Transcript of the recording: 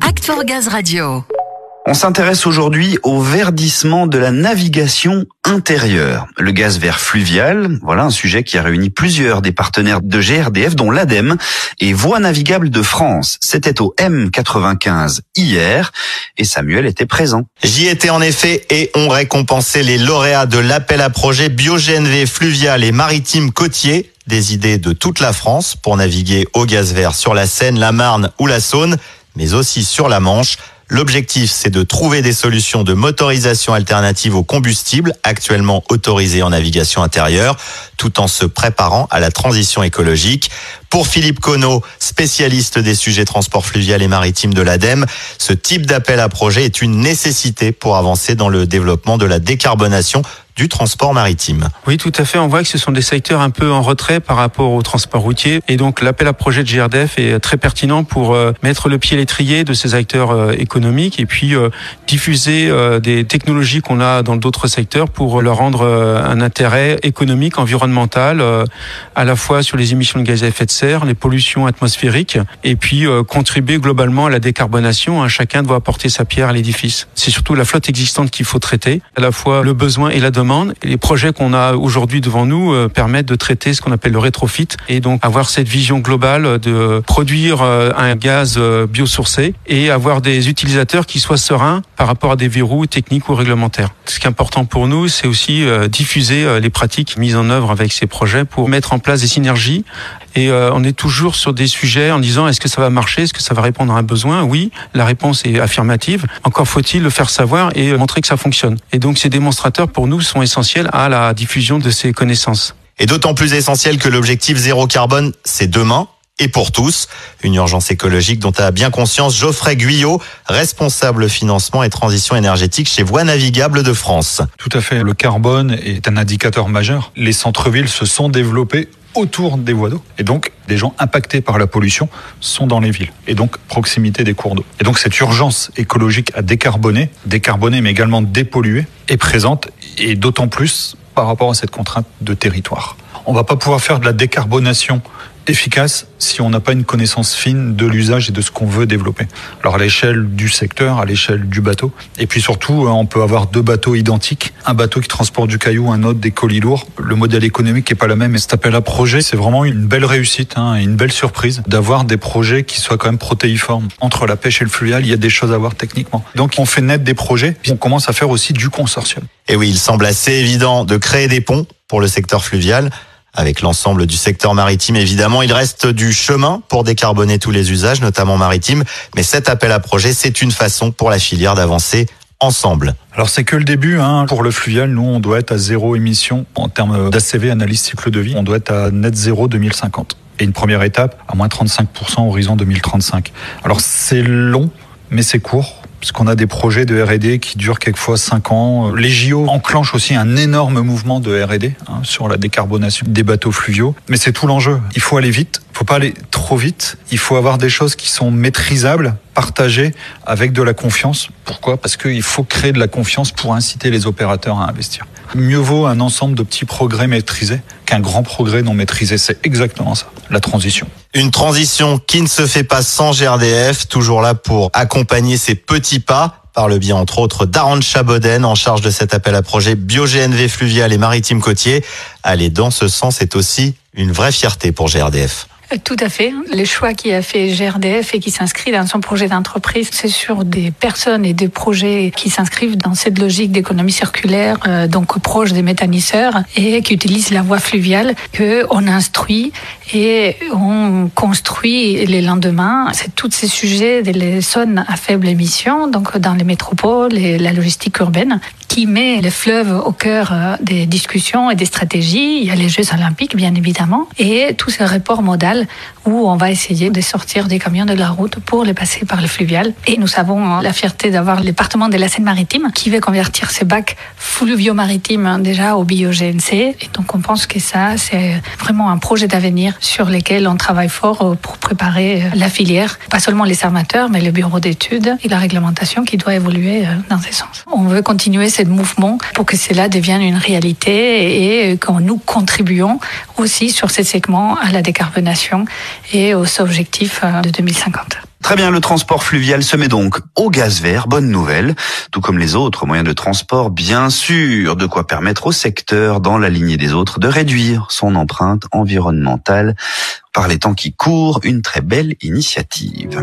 Act for Gaz Radio. On s'intéresse aujourd'hui au verdissement de la navigation intérieure. Le gaz vert fluvial, voilà un sujet qui a réuni plusieurs des partenaires de GRDF, dont l'ADEME et Voies navigables de France. C'était au M95 hier et Samuel était présent. J'y étais en effet et on récompensait les lauréats de l'appel à projet BioGNV fluvial et maritime côtier des idées de toute la France pour naviguer au gaz vert sur la Seine, la Marne ou la Saône, mais aussi sur la Manche. L'objectif, c'est de trouver des solutions de motorisation alternative au combustible actuellement autorisées en navigation intérieure, tout en se préparant à la transition écologique. Pour Philippe Conneau, spécialiste des sujets transport fluvial et maritime de l'ADEME, ce type d'appel à projet est une nécessité pour avancer dans le développement de la décarbonation du transport maritime. Oui, tout à fait. On voit que ce sont des secteurs un peu en retrait par rapport au transport routier. Et donc, l'appel à projet de GRDF est très pertinent pour euh, mettre le pied à l'étrier de ces acteurs euh, économiques et puis euh, diffuser des technologies qu'on a dans d'autres secteurs pour leur rendre un intérêt économique, environnemental, à la fois sur les émissions de gaz à effet de serre, les pollutions atmosphériques, et puis contribuer globalement à la décarbonation. Hein. Chacun doit apporter sa pierre à l'édifice. C'est surtout la flotte existante qu'il faut traiter, à la fois le besoin et la demande les projets qu'on a aujourd'hui devant nous euh, permettent de traiter ce qu'on appelle le rétrofit et donc avoir cette vision globale de produire euh, un gaz euh, biosourcé et avoir des utilisateurs qui soient sereins par rapport à des verrous techniques ou réglementaires. Ce qui est important pour nous, c'est aussi diffuser les pratiques mises en œuvre avec ces projets pour mettre en place des synergies et on est toujours sur des sujets en disant est-ce que ça va marcher, est-ce que ça va répondre à un besoin? Oui, la réponse est affirmative. Encore faut-il le faire savoir et montrer que ça fonctionne. Et donc ces démonstrateurs pour nous sont essentiels à la diffusion de ces connaissances. Et d'autant plus essentiel que l'objectif zéro carbone, c'est demain et pour tous. Une urgence écologique dont a bien conscience Geoffrey Guyot, responsable financement et transition énergétique chez Voies Navigables de France. Tout à fait. Le carbone est un indicateur majeur. Les centres-villes se sont développés autour des voies d'eau. Et donc, des gens impactés par la pollution sont dans les villes. Et donc, proximité des cours d'eau. Et donc, cette urgence écologique à décarboner, décarboner mais également dépolluer, est présente et d'autant plus par rapport à cette contrainte de territoire. On va pas pouvoir faire de la décarbonation efficace si on n'a pas une connaissance fine de l'usage et de ce qu'on veut développer. Alors à l'échelle du secteur, à l'échelle du bateau. Et puis surtout, hein, on peut avoir deux bateaux identiques. Un bateau qui transporte du caillou, un autre des colis lourds. Le modèle économique n'est pas le même. Et cet appel à projet, c'est vraiment une belle réussite, hein, une belle surprise d'avoir des projets qui soient quand même protéiformes. Entre la pêche et le fluvial, il y a des choses à voir techniquement. Donc on fait naître des projets, puis on commence à faire aussi du consortium. Et oui, il semble assez évident de créer des ponts pour le secteur fluvial avec l'ensemble du secteur maritime. Évidemment, il reste du chemin pour décarboner tous les usages, notamment maritimes, mais cet appel à projet, c'est une façon pour la filière d'avancer ensemble. Alors c'est que le début. Hein. Pour le fluvial, nous, on doit être à zéro émission en termes d'ACV, analyse cycle de vie. On doit être à net zéro 2050. Et une première étape, à moins 35% horizon 2035. Alors c'est long, mais c'est court puisqu'on a des projets de R&D qui durent quelquefois 5 ans. Les JO enclenchent aussi un énorme mouvement de R&D hein, sur la décarbonation des bateaux fluviaux. Mais c'est tout l'enjeu. Il faut aller vite. Il faut pas aller trop vite. Il faut avoir des choses qui sont maîtrisables, partagées avec de la confiance. Pourquoi? Parce qu'il faut créer de la confiance pour inciter les opérateurs à investir. Mieux vaut un ensemble de petits progrès maîtrisés qu'un grand progrès non maîtrisé. C'est exactement ça, la transition. Une transition qui ne se fait pas sans GRDF, toujours là pour accompagner ces petits pas par le biais entre autres d'Aaron Chaboden en charge de cet appel à projet BioGNV fluvial et maritime côtier. Aller dans ce sens est aussi une vraie fierté pour GRDF. Tout à fait. Le choix qui a fait GRDF et qui s'inscrit dans son projet d'entreprise, c'est sur des personnes et des projets qui s'inscrivent dans cette logique d'économie circulaire, euh, donc proche des méthaniseurs et qui utilisent la voie fluviale que on instruit et on construit les lendemains. C'est tous ces sujets des zones à faible émission, donc dans les métropoles et la logistique urbaine, qui met les fleuves au cœur euh, des discussions et des stratégies. Il y a les Jeux olympiques, bien évidemment, et tous ces rapports modaux où on va essayer de sortir des camions de la route pour les passer par le fluvial. Et nous avons hein, la fierté d'avoir le département de la Seine-Maritime qui veut convertir ses bacs fluvio-maritimes hein, déjà au bio-GNC. Et donc on pense que ça, c'est vraiment un projet d'avenir sur lequel on travaille fort euh, pour préparer euh, la filière. Pas seulement les armateurs, mais le bureau d'études et la réglementation qui doit évoluer dans ce sens. On veut continuer ce mouvement pour que cela devienne une réalité et que nous contribuons aussi sur ces segments à la décarbonation et aux objectifs euh, de 2050. Très bien, le transport fluvial se met donc au gaz vert, bonne nouvelle, tout comme les autres moyens de transport, bien sûr, de quoi permettre au secteur, dans la lignée des autres, de réduire son empreinte environnementale par les temps qui courent, une très belle initiative.